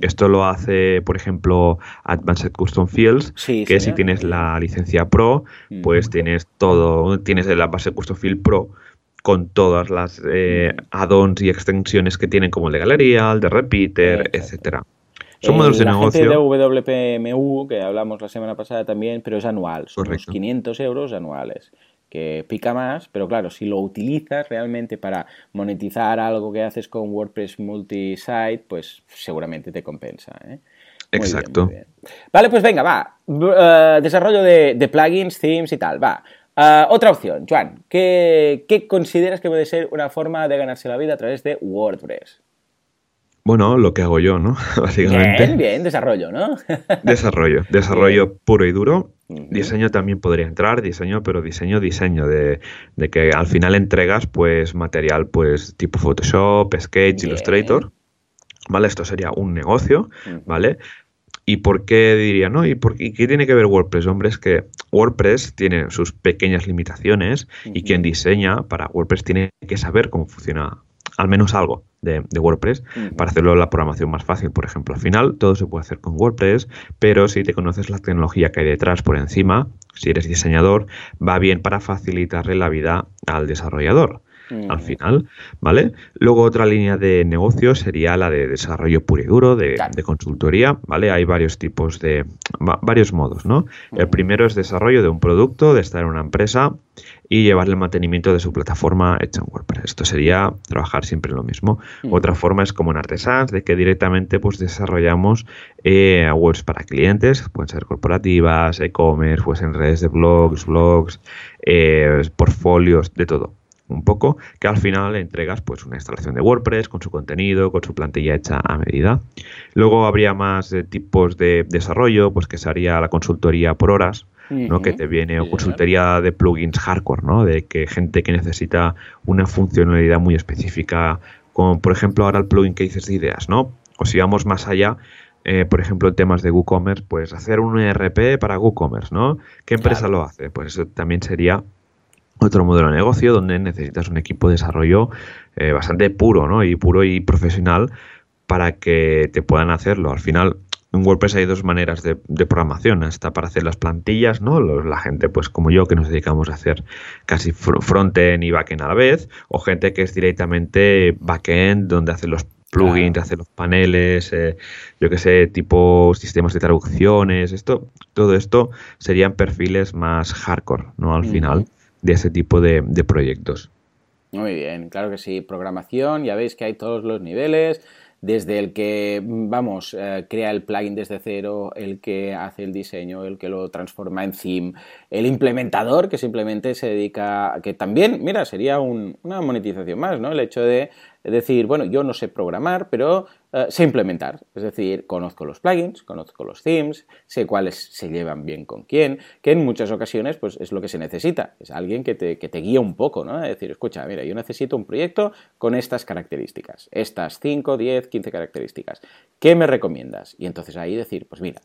Esto lo hace, por ejemplo, Advanced Custom Fields, que si tienes la licencia Pro, pues tienes todo, tienes la base Custom Field Pro con todas las eh, add-ons y extensiones que tienen como el de galería, el de repeater, etcétera. Son modelos de negocio. de WPMU, que hablamos la semana pasada también, pero es anual, son unos 500 euros anuales que pica más, pero claro, si lo utilizas realmente para monetizar algo que haces con WordPress multisite, pues seguramente te compensa. ¿eh? Exacto. Vale, pues venga, va. Eh, desarrollo de, de, plugins, themes y tal. Va. Ah, otra opción, Juan, ¿qué, consideras que puede ser una forma de ganarse la vida a través de WordPress? Bueno, lo que hago yo, ¿no? Básicamente. Bien, bien, desarrollo, ¿no? desarrollo, desarrollo puro y duro. Diseño también podría entrar, diseño, pero diseño, diseño, de, que al final entregas pues material pues tipo Photoshop, Sketch, Illustrator. ¿Vale? Esto sería un negocio, ¿vale? ¿Y por qué diría, no? ¿Y, por, qué tiene que ver WordPress? Hombre, es que WordPress tiene sus pequeñas limitaciones y quien diseña para WordPress tiene que saber cómo funciona al menos algo de, WordPress para hacerlo la programación más fácil, por ejemplo. Al final todo se puede hacer con WordPress, pero si te conoces la tecnología que hay detrás por encima, si eres diseñador, va bien para facilitarle la vida al desarrollador al final, ¿vale? Luego otra línea de negocio sería la de desarrollo puro y duro, de, consultoría, ¿vale? Hay varios tipos de, varios modos, ¿no? El primero es desarrollo de un producto, de estar en una empresa y llevarle el mantenimiento de su plataforma hecha en WordPress. Esto sería trabajar siempre en lo mismo. Otra forma es como en Artesans, de que directamente pues desarrollamos eh, webs para clientes, pueden ser corporativas, e-commerce, pues en redes de blogs, blogs, eh, portfolios, de todo un poco, que al final entregas pues una instalación de WordPress con su contenido, con su plantilla hecha a medida. Luego habría más eh, tipos de desarrollo, pues que sería la consultoría por horas, ¿no? que te viene, o consultoría de plugins hardcore, ¿no? de que gente que necesita una funcionalidad muy específica, como por ejemplo ahora el plugin que dices de ideas, ¿no? O si vamos más allá, eh, por ejemplo, en temas de WooCommerce, pues hacer un ERP para WooCommerce, ¿no? ¿Qué empresa lo hace? Pues eso también sería otro modelo de negocio donde necesitas un equipo de desarrollo eh, bastante puro, ¿no? Y puro y profesional para que te puedan hacerlo. Al final, en WordPress hay dos maneras de, programación. Está para hacer las plantillas, ¿no? la gente, pues como yo, que nos dedicamos a hacer casi frontend y backend a la vez, o gente que es directamente backend, donde hace los plugins, hace los paneles, eh, yo que sé, tipo sistemas de traducciones. Esto, todo esto serían perfiles más hardcore, ¿no? Al final, de ese tipo de, de proyectos. Muy bien, claro que sí. Programación, ya veis que hay todos los niveles desde el que, vamos, eh, crea el plugin desde cero, el que hace el diseño, el que lo transforma en theme, el implementador que simplemente se dedica, que también, mira, sería una monetización más, ¿no? El hecho de decir, bueno, yo no sé programar, pero eh, sé implementar. Es decir, conozco los plugins, conozco los themes, sé cuáles se llevan bien con quién, que en muchas ocasiones pues es lo que se necesita. Es alguien que te, que te guía un poco, ¿no? Es decir, escucha, mira, yo necesito un proyecto con estas características, estas 5, 10, 15 características. ¿Qué me recomiendas? Y entonces ahí decir, pues mira,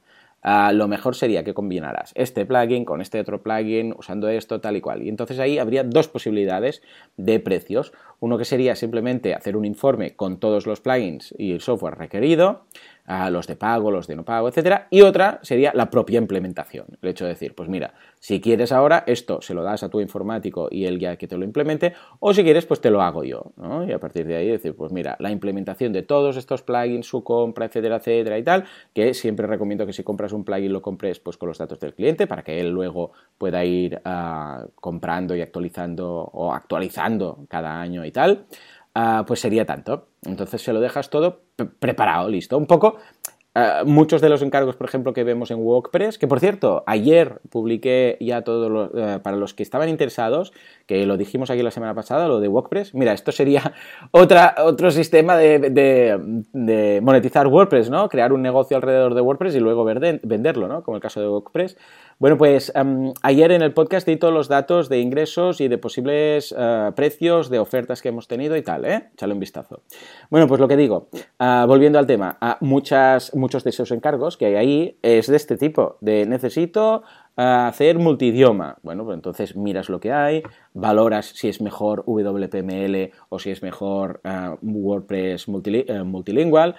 Ah, lo mejor sería que combinaras este plugin con este otro plugin usando esto tal y cual. Y entonces ahí habría dos posibilidades de precios. Uno que sería simplemente hacer un informe con todos los plugins y el software requerido los de pago, los de no pago, etcétera, y otra sería la propia implementación. El hecho de decir, pues mira, si quieres ahora esto se lo das a tu informático y él ya que te lo implemente, o si quieres, pues te lo hago yo, ¿no? Y a partir de ahí decir, pues mira, la implementación de todos estos plugins, su compra, etcétera, etcétera y tal, que siempre recomiendo que si compras un plugin lo compres pues con los datos del cliente para que él luego pueda ir ah, comprando y actualizando o actualizando cada año y tal. Ah, pues sería tanto. Entonces se lo dejas todo preparado, listo. Un poco Ah, muchos de los encargos, por ejemplo, que vemos en WordPress, que por cierto, ayer publiqué ya todos los, eh, para los que estaban interesados, lo dijimos aquí la semana pasada, lo de WordPress. Mira, esto sería otro sistema de, monetizar WordPress, ¿no? Crear un negocio alrededor de WordPress y luego venderlo, ¿no? Como el caso de WordPress. Bueno, pues em, ayer en el podcast di todos los datos de ingresos y de posibles eh, precios de ofertas que hemos tenido y tal, ¿eh? Échale un vistazo. Bueno, pues lo que digo, ah, volviendo al tema, a muchas muchos de esos encargos que hay ahí es de este tipo, de necesito eh, hacer multidioma. Bueno, pues entonces miras lo que hay, valoras si es mejor WPML o si es mejor eh, WordPress eh, multilingual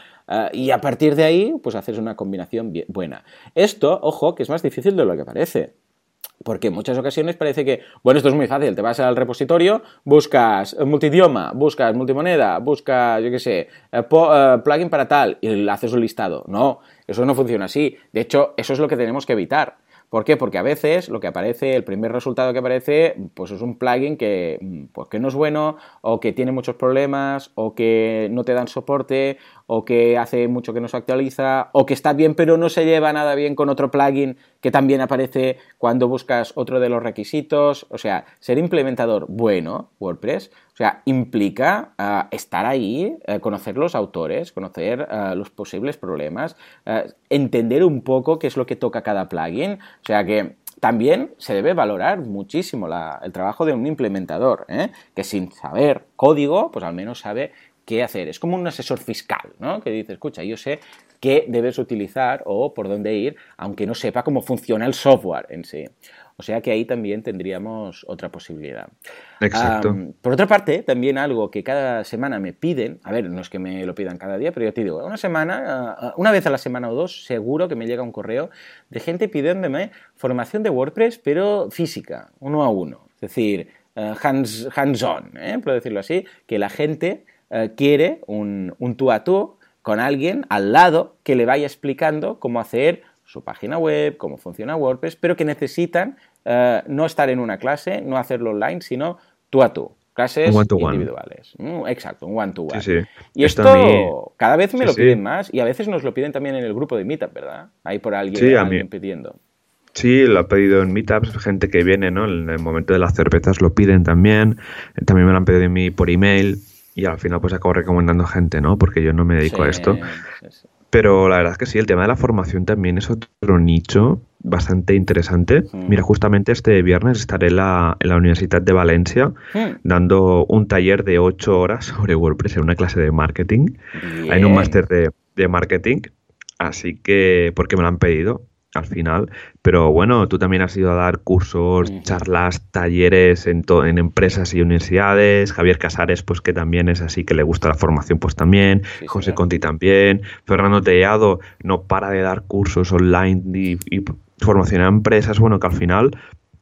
y a partir de ahí pues haces una combinación buena. Esto, ojo, que es más difícil de lo que parece. Porque en muchas ocasiones parece que, bueno, esto es muy fácil, te vas al repositorio, buscas multidioma, buscas multimoneda, buscas, yo qué sé, eh, eh, plugin para tal, y haces un listado. No, eso no funciona así. De hecho, eso es lo que tenemos que evitar. ¿Por qué? Porque a veces lo que aparece, el primer resultado que aparece, pues es un plugin que, pues que no es bueno, o que tiene muchos problemas, o que no te dan soporte, o que hace mucho que no se actualiza, o que está bien pero no se lleva nada bien con otro plugin que también aparece cuando buscas otro de los requisitos. O sea, ser implementador bueno, WordPress, o sea, implica ah, estar ahí, eh, conocer los autores, conocer ah, los posibles problemas, entender un poco qué es lo que toca cada plugin. O sea que también se debe valorar muchísimo el trabajo de un implementador, ¿eh? que sin saber código, pues al menos sabe qué hacer. Es como un asesor fiscal, ¿no? Que dice, escucha, yo sé qué debes utilizar o por dónde ir, aunque no sepa cómo funciona el software en sí. O sea que ahí también tendríamos otra posibilidad. Exacto. por otra parte, también algo que cada semana me piden, a ver, no es que me lo pidan cada día, pero yo te digo, una semana, una vez a la semana o dos, seguro que me llega un correo de gente pidiéndome formación de WordPress, pero física, uno a uno. Es decir, eh, hands, hands-on, ¿eh? por decirlo así, que la gente eh, quiere un, un tú a tú con alguien al lado que le vaya explicando cómo hacer su página web, cómo funciona WordPress, pero que necesitan eh, no estar en una clase, no hacerlo online, sino tú a tú. Clases individuales. Mm, exacto, un one-to-one. Y esto, cada vez me lo piden más y a veces nos lo piden también en el grupo de Meetup, ¿verdad? Hay por alguien, alguien pidiendo. Sí, lo ha pedido en Meetups, gente que viene, ¿no? En el momento de las cervezas lo piden también. También me lo han pedido a mí por email y al final pues acabo recomendando gente, ¿no? Porque yo no me dedico a esto. Pero la verdad es que sí, el tema de la formación también es otro nicho bastante interesante. Mira, justamente este viernes estaré en la, en la Universidad de Valencia dando un taller de ocho horas sobre WordPress en una clase de marketing. Hay un máster de, de marketing, así que, porque me lo han pedido. Al final. Pero bueno, tú también has ido a dar cursos, charlas, talleres en, en empresas y universidades. Javier Casares, pues que también es así, que le gusta la formación, pues también. José Conti también. Fernando Tellado no para de dar cursos online y, y formación a empresas. Bueno, que al final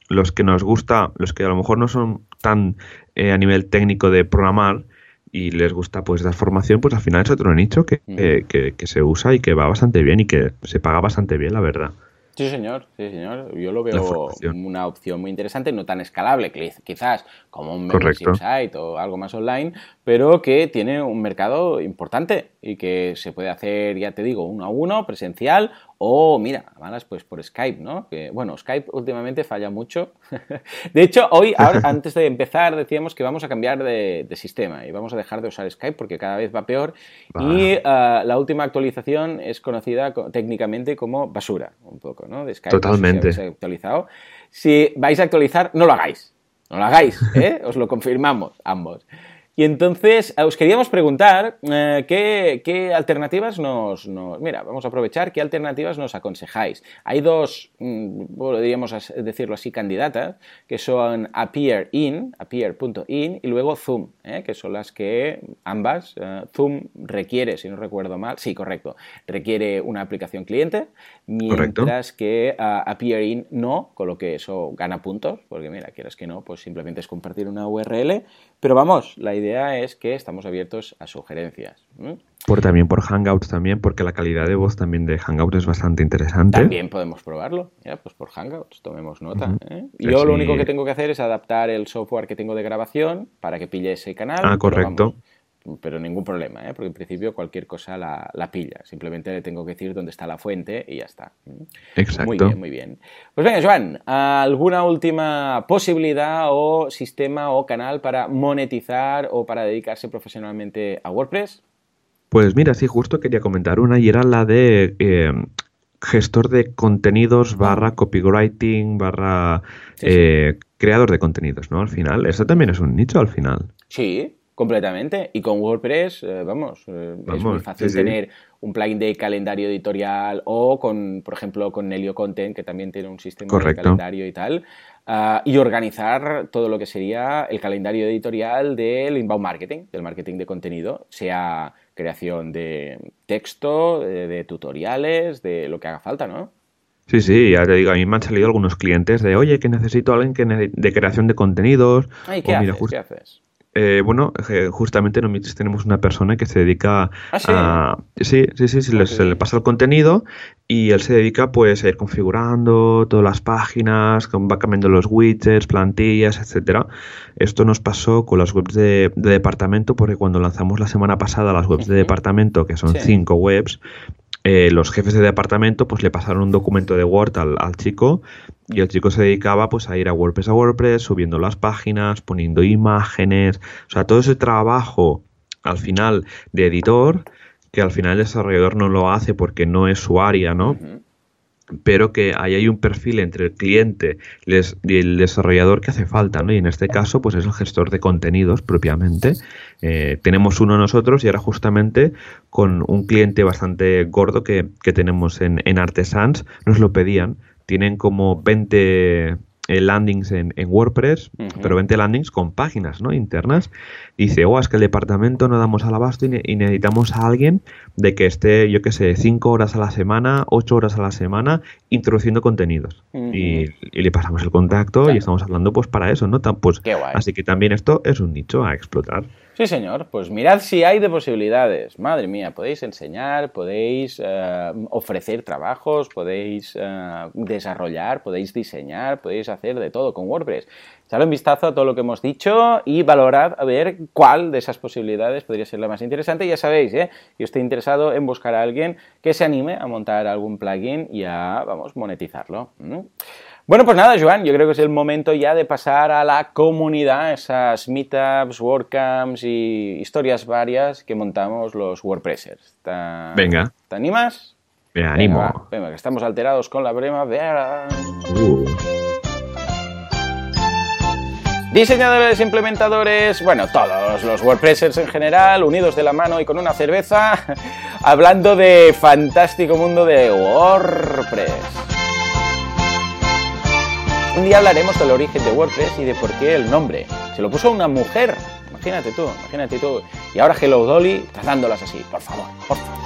los que nos gusta, los que a lo mejor no son tan eh, a nivel técnico de programar, y les gusta pues dar formación, pues al final es otro nicho que, que, que, se usa y que va bastante bien y que se paga bastante bien, la verdad. Sí, señor, sí, señor. Yo lo veo una opción muy interesante, no tan escalable, quizás como un membership site o algo más online, pero que tiene un mercado importante y que se puede hacer, ya te digo, uno a uno, presencial o, mira, malas pues por Skype, ¿no? Que, bueno, Skype últimamente falla mucho. de hecho, hoy, antes de empezar, decíamos que vamos a cambiar de, sistema y vamos a dejar de usar Skype porque cada vez va peor y ah, la última actualización es conocida técnicamente como basura, un poco. De Skype. Totalmente. si actualizado. Si vais a actualizar, no lo hagáis. No lo hagáis, ¿eh? Os lo confirmamos ambos. Y entonces os queríamos preguntar eh, ¿qué, alternativas nos, Mira, vamos a aprovechar qué alternativas nos aconsejáis. Hay dos, mm, podríamos decirlo así, candidatas, que son Appear.in, Appear.in y luego Zoom, ¿eh? que son las que ambas, eh, Zoom requiere, si no recuerdo mal, sí, correcto, requiere una aplicación cliente, mientras que Appear.in no, con lo que eso gana puntos, porque mira, quieras que no, pues simplemente es compartir una URL, pero vamos, la idea es que estamos abiertos a sugerencias. Por, también por Hangouts también, porque la calidad de voz también de Hangouts es bastante interesante. También podemos probarlo, ya, pues por Hangouts, tomemos nota. ¿eh? Yo lo único que tengo que hacer es adaptar el software que tengo de grabación para que pille ese canal. Ah, correcto pero ningún problema, ¿eh? porque en principio cualquier cosa la, la, pilla. Simplemente le tengo que decir dónde está la fuente y ya está. Exacto. Muy bien, muy bien. Pues venga, Joan, ¿alguna última posibilidad o sistema o canal para monetizar o para dedicarse profesionalmente a WordPress? Pues mira, sí, justo quería comentar una y era la de eh, gestor de contenidos barra copywriting barra eh, creador de contenidos, ¿no? Al final, eso también es un nicho al final. Sí, Completamente. Y con WordPress, eh, vamos, eh, es muy fácil tener un plugin de calendario editorial o con, por ejemplo, con Nelio Content, que también tiene un sistema de calendario y tal, ah, y organizar todo lo que sería el calendario editorial del inbound marketing, del marketing de contenido, sea creación de texto, de, tutoriales, de lo que haga falta, ¿no? Sí, sí, ya te digo, a mí me han salido algunos clientes de, oye, que necesito a alguien que de creación de contenidos. ¿Y ¿qué, haces? ¿qué haces? Eh, bueno, justamente en Omitis tenemos una persona que se dedica ¿Ah, sí? a... Sí, sí, sí, se, le, pasa el contenido y él se dedica pues a ir configurando todas las páginas, va cambiando los widgets, plantillas, etcétera. Esto nos pasó con las webs de, departamento porque cuando lanzamos la semana pasada las webs de departamento, que son cinco webs, eh, los jefes de departamento pues le pasaron un documento de Word al, al, chico y el chico se dedicaba pues a ir a WordPress a WordPress, subiendo las páginas, poniendo imágenes, o sea, todo ese trabajo al final de editor, que al final el desarrollador no lo hace porque no es su área, ¿no? pero que ahí hay un perfil entre el cliente y el desarrollador que hace falta, ¿no? Y en este caso, pues es el gestor de contenidos propiamente. Eh, tenemos uno nosotros y ahora justamente con un cliente bastante gordo que, que tenemos en, en Artesans, nos lo pedían. Tienen como 20 eh, landings en, WordPress, pero 20 landings con páginas ¿no? internas. Dice, oh, es que el departamento no damos al abasto y, necesitamos a alguien de que esté, yo qué sé, 5 horas a la semana, 8 horas a la semana, introduciendo contenidos. y, le pasamos el contacto y estamos hablando pues para eso, ¿no? Pues, así que también esto es un nicho a explotar. Sí, señor. Pues mirad si hay de posibilidades. Madre mía, podéis enseñar, podéis eh, ofrecer trabajos, podéis eh, desarrollar, podéis diseñar, podéis hacer de todo con WordPress. Echad un vistazo a todo lo que hemos dicho y valorad a ver cuál de esas posibilidades podría ser la más interesante. Ya sabéis, ¿eh? yo estoy interesado en buscar a alguien que se anime a montar algún plugin y a, vamos, monetizarlo. Bueno, pues nada, Joan, yo creo que es el momento ya de pasar a la comunidad, esas meetups, WordCamps y historias varias que montamos los WordPressers. Venga. ¿Te animas? Me animo. Venga, que estamos alterados con la brema. Uh. Diseñadores, implementadores, bueno, todos los WordPressers en general, unidos de la mano y con una cerveza, hablando de fantástico mundo de WordPress. Un día hablaremos del origen de WordPress y de por qué el nombre. Se lo puso una mujer. Imagínate tú, imagínate tú. Y ahora Hello Dolly tratándolas así. Por favor, por favor.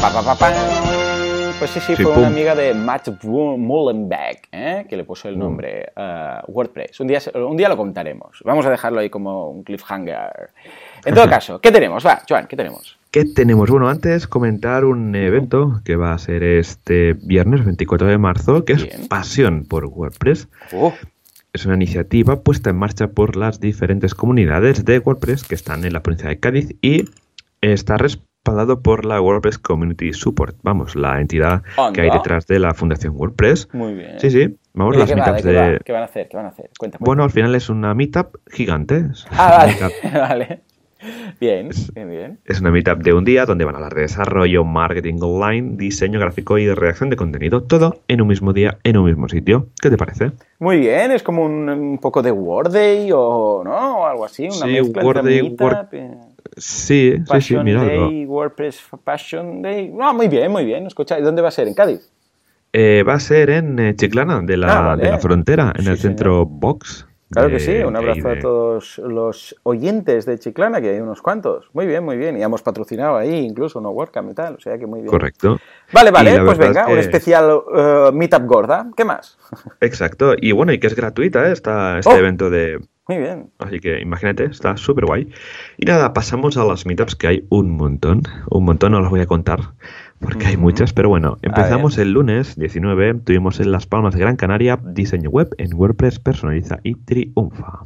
Pa, pa, pa, pa. Pues sí, sí, Sí, fue pum. una amiga de Matt Mullenbeck, ¿eh? que le puso el nombre uh, WordPress. Un día, un día lo contaremos. Vamos a dejarlo ahí como un cliffhanger. En todo caso, ¿qué tenemos? Va, Joan, ¿qué tenemos? ¿Qué tenemos? Bueno, antes comentar un evento que va a ser este viernes 24 de marzo, que es. Pasión por WordPress. Uh, Es una iniciativa puesta en marcha por las diferentes comunidades de WordPress que están en la provincia de Cádiz y está respaldado por la WordPress Community Support, vamos, la entidad que hay detrás de la Fundación WordPress. muy bien. Sí, sí, vamos, ¿Y de las meetups va? de... ¿Qué van a hacer? ¿Qué van a hacer? Cuenta. Bueno, al final es una meetup gigante. Ah, vale. vale. Bien, bien, bien. Es una meetup de un día donde van a hablar de desarrollo, marketing online, diseño gráfico y de redacción de contenido. Todo en un mismo día, en un mismo sitio. ¿Qué te parece? Muy bien, es como un, un poco de Word Day o ¿no? O algo así, una Sí, mezcla Word entre Day, Meetup, Word- eh, Sí, sí, sí, mira. Day, WordPress Passion Day. No, muy bien, muy bien. Escucha, ¿y dónde va a ser? ¿En Cádiz? Eh, va a ser en eh, Chiclana, de la, Ah, vale. de la frontera, en Sí, el señor. centro Box. Claro que sí, un abrazo de- a todos los oyentes de Chiclana, que hay unos cuantos. Muy bien, muy bien. Y hemos patrocinado ahí incluso no WordCamp y tal, o sea que muy bien. Correcto. Vale, vale, pues venga, es un especial eh, Meetup gorda. ¿Qué más? Exacto. Y bueno, y que es gratuita ¿eh? Esta- este Oh. evento de, Muy bien. Así que imagínate, está súper guay. Y nada, pasamos a las meetups que hay un montón. Un montón, no las voy a contar porque hay muchas, pero bueno, empezamos el lunes 19, tuvimos en Las Palmas de Gran Canaria diseño web en WordPress personaliza y triunfa.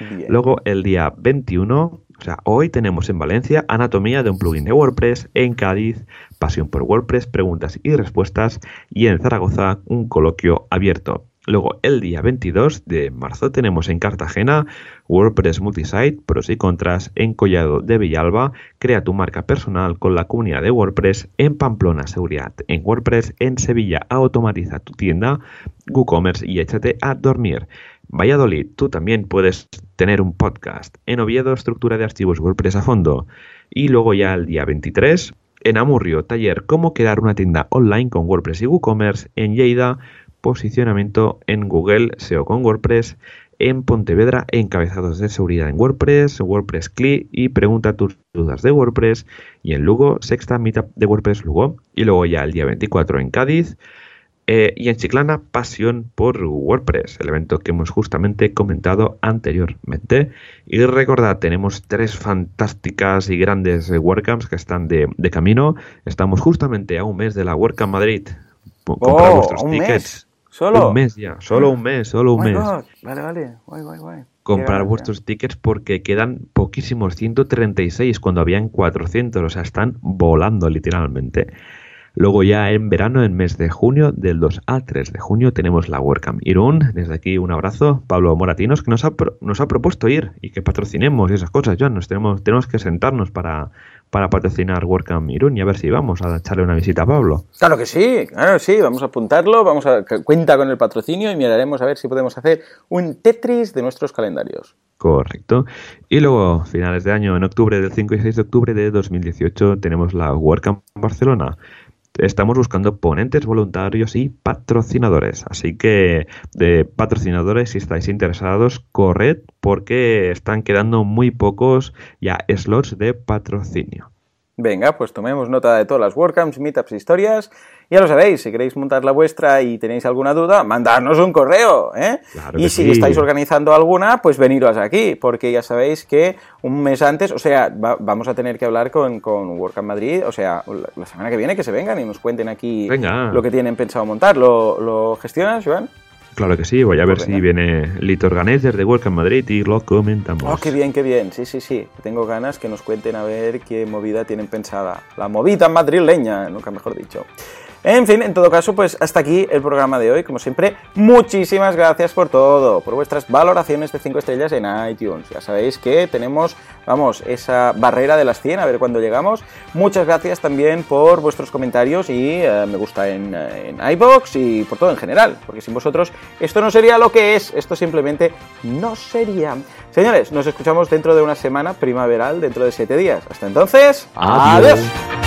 Bien. Luego el día 21, o sea, hoy tenemos en Valencia anatomía de un plugin de WordPress, en Cádiz pasión por WordPress, preguntas y respuestas y en Zaragoza un coloquio abierto. Luego el día 22 de marzo tenemos en Cartagena WordPress Multisite, pros y contras en Collado de Villalba, crea tu marca personal con la comunidad de WordPress, en Pamplona seguridad en WordPress, en Sevilla automatiza tu tienda, WooCommerce y échate a dormir. Valladolid, tú también puedes tener un podcast. En Oviedo, estructura de archivos WordPress a fondo. Y luego ya el día 23, en Amurrio, taller cómo crear una tienda online con WordPress y WooCommerce. En Lleida, posicionamiento en Google SEO con WordPress. En Pontevedra, encabezados de seguridad en WordPress, WordPress CLI y pregunta tus dudas de WordPress. Y en Lugo, sexta meetup de WordPress Lugo. Y luego ya el día 24 en Cádiz, eh, y en Chiclana, pasión por WordPress, el evento que hemos justamente comentado anteriormente. Y recordad, tenemos tres fantásticas y grandes WordCamps que están de, de camino. Estamos justamente a un mes de la WordCamp Madrid. Comprar Oh, vuestros tickets. mes. ¿Solo? Un mes ya, solo un mes, solo un Oh mes. God. Vale, vale. Guay, guay, guay. Qué Comprar vuestros tickets porque quedan poquísimos, 136 cuando habían 400, o sea, están volando literalmente. Luego ya en verano, en mes de junio, del 2 al 3 de junio, tenemos la WordCamp Irún. Desde aquí un abrazo, Pablo Moratinos, que nos ha, pro- nos ha propuesto ir y que patrocinemos y esas cosas. John, nos tenemos, tenemos que sentarnos para, para patrocinar WordCamp Irún y a ver si vamos a echarle una visita a Pablo. Claro que sí, claro que sí, vamos a apuntarlo, vamos a cuenta con el patrocinio y miraremos a ver si podemos hacer un Tetris de nuestros calendarios. Correcto. Y luego, finales de año, en octubre, del 5 y 6 de octubre de 2018, tenemos la WordCamp Barcelona. Estamos buscando ponentes, voluntarios y patrocinadores. Así que, de patrocinadores, si estáis interesados, corred porque están quedando muy pocos ya slots de patrocinio. Venga, pues tomemos nota de todas las WordCamps, Meetups, historias. Ya lo sabéis, si queréis montar la vuestra y tenéis alguna duda, mandadnos un correo, ¿eh? Claro y si sí. estáis organizando alguna, pues veniros aquí, porque ya sabéis que un mes antes, o sea, va- vamos a tener que hablar con, con WordCamp Madrid, o sea, la, la semana que viene que se vengan y nos cuenten aquí Venga. lo que tienen pensado montar. ¿Lo, lo gestionas, Joan? Claro que sí, voy a ver Pues si viene Lito Organizer de WordCamp Madrid y lo comentamos. Oh, qué bien, qué bien. Sí, sí, sí. Tengo ganas que nos cuenten a ver qué movida tienen pensada. La movida madrileña, nunca mejor dicho. En fin, en todo caso, pues hasta aquí el programa de hoy. Como siempre, muchísimas gracias por todo, por vuestras valoraciones de 5 estrellas en iTunes. Ya sabéis que tenemos, vamos, esa barrera de las 100, a ver cuándo llegamos. Muchas gracias también por vuestros comentarios y eh, me gusta en, eh, en iBox y por todo en general, porque sin vosotros esto no sería lo que es, esto simplemente no sería. Señores, nos escuchamos dentro de una semana primaveral, dentro de 7 días. Hasta entonces, Adiós. adiós.